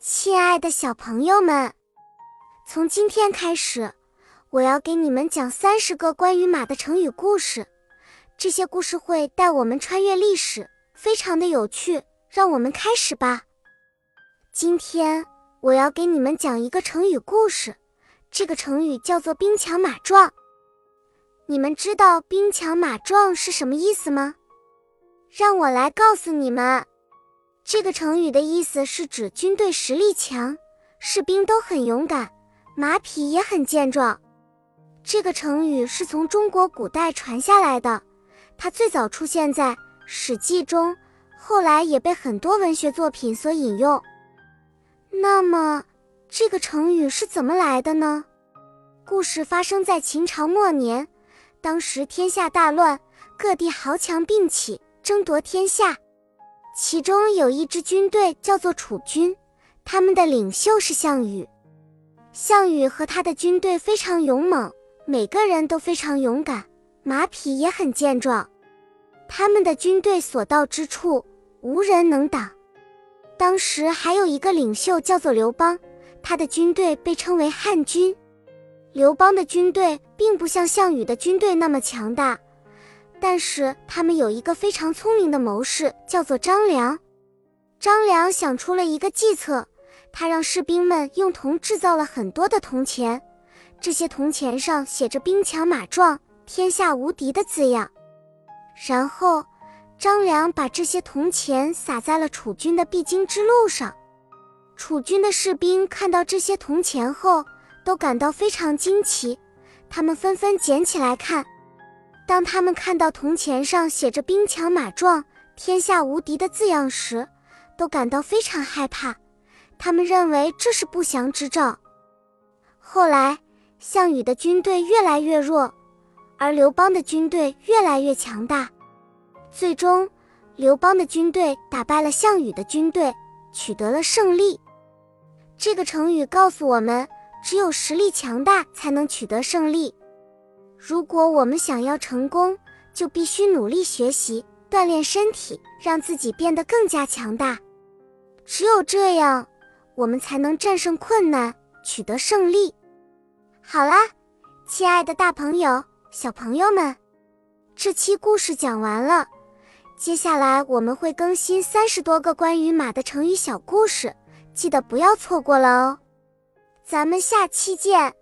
亲爱的小朋友们，从今天开始，我要给你们讲三十个关于马的成语故事。这些故事会带我们穿越历史，非常的有趣。让我们开始吧。今天我要给你们讲一个成语故事，这个成语叫做“兵强马壮”。你们知道“兵强马壮”是什么意思吗？让我来告诉你们。这个成语的意思是指军队实力强，士兵都很勇敢，马匹也很健壮。这个成语是从中国古代传下来的，它最早出现在《史记》中，后来也被很多文学作品所引用。那么，这个成语是怎么来的呢？故事发生在秦朝末年，当时天下大乱，各地豪强并起，争夺天下。其中有一支军队叫做楚军，他们的领袖是项羽。项羽和他的军队非常勇猛，每个人都非常勇敢，马匹也很健壮。他们的军队所到之处，无人能挡。当时还有一个领袖叫做刘邦，他的军队被称为汉军。刘邦的军队并不像项羽的军队那么强大。但是他们有一个非常聪明的谋士，叫做张良。张良想出了一个计策，他让士兵们用铜制造了很多的铜钱，这些铜钱上写着“兵强马壮，天下无敌”的字样。然后，张良把这些铜钱撒在了楚军的必经之路上。楚军的士兵看到这些铜钱后，都感到非常惊奇，他们纷纷捡起来看。当他们看到铜钱上写着“兵强马壮，天下无敌”的字样时，都感到非常害怕。他们认为这是不祥之兆。后来，项羽的军队越来越弱，而刘邦的军队越来越强大。最终，刘邦的军队打败了项羽的军队，取得了胜利。这个成语告诉我们，只有实力强大才能取得胜利。如果我们想要成功，就必须努力学习，锻炼身体，让自己变得更加强大。只有这样，我们才能战胜困难，取得胜利。好啦，亲爱的大朋友、小朋友们，这期故事讲完了。接下来我们会更新三十多个关于马的成语小故事，记得不要错过了哦。咱们下期见。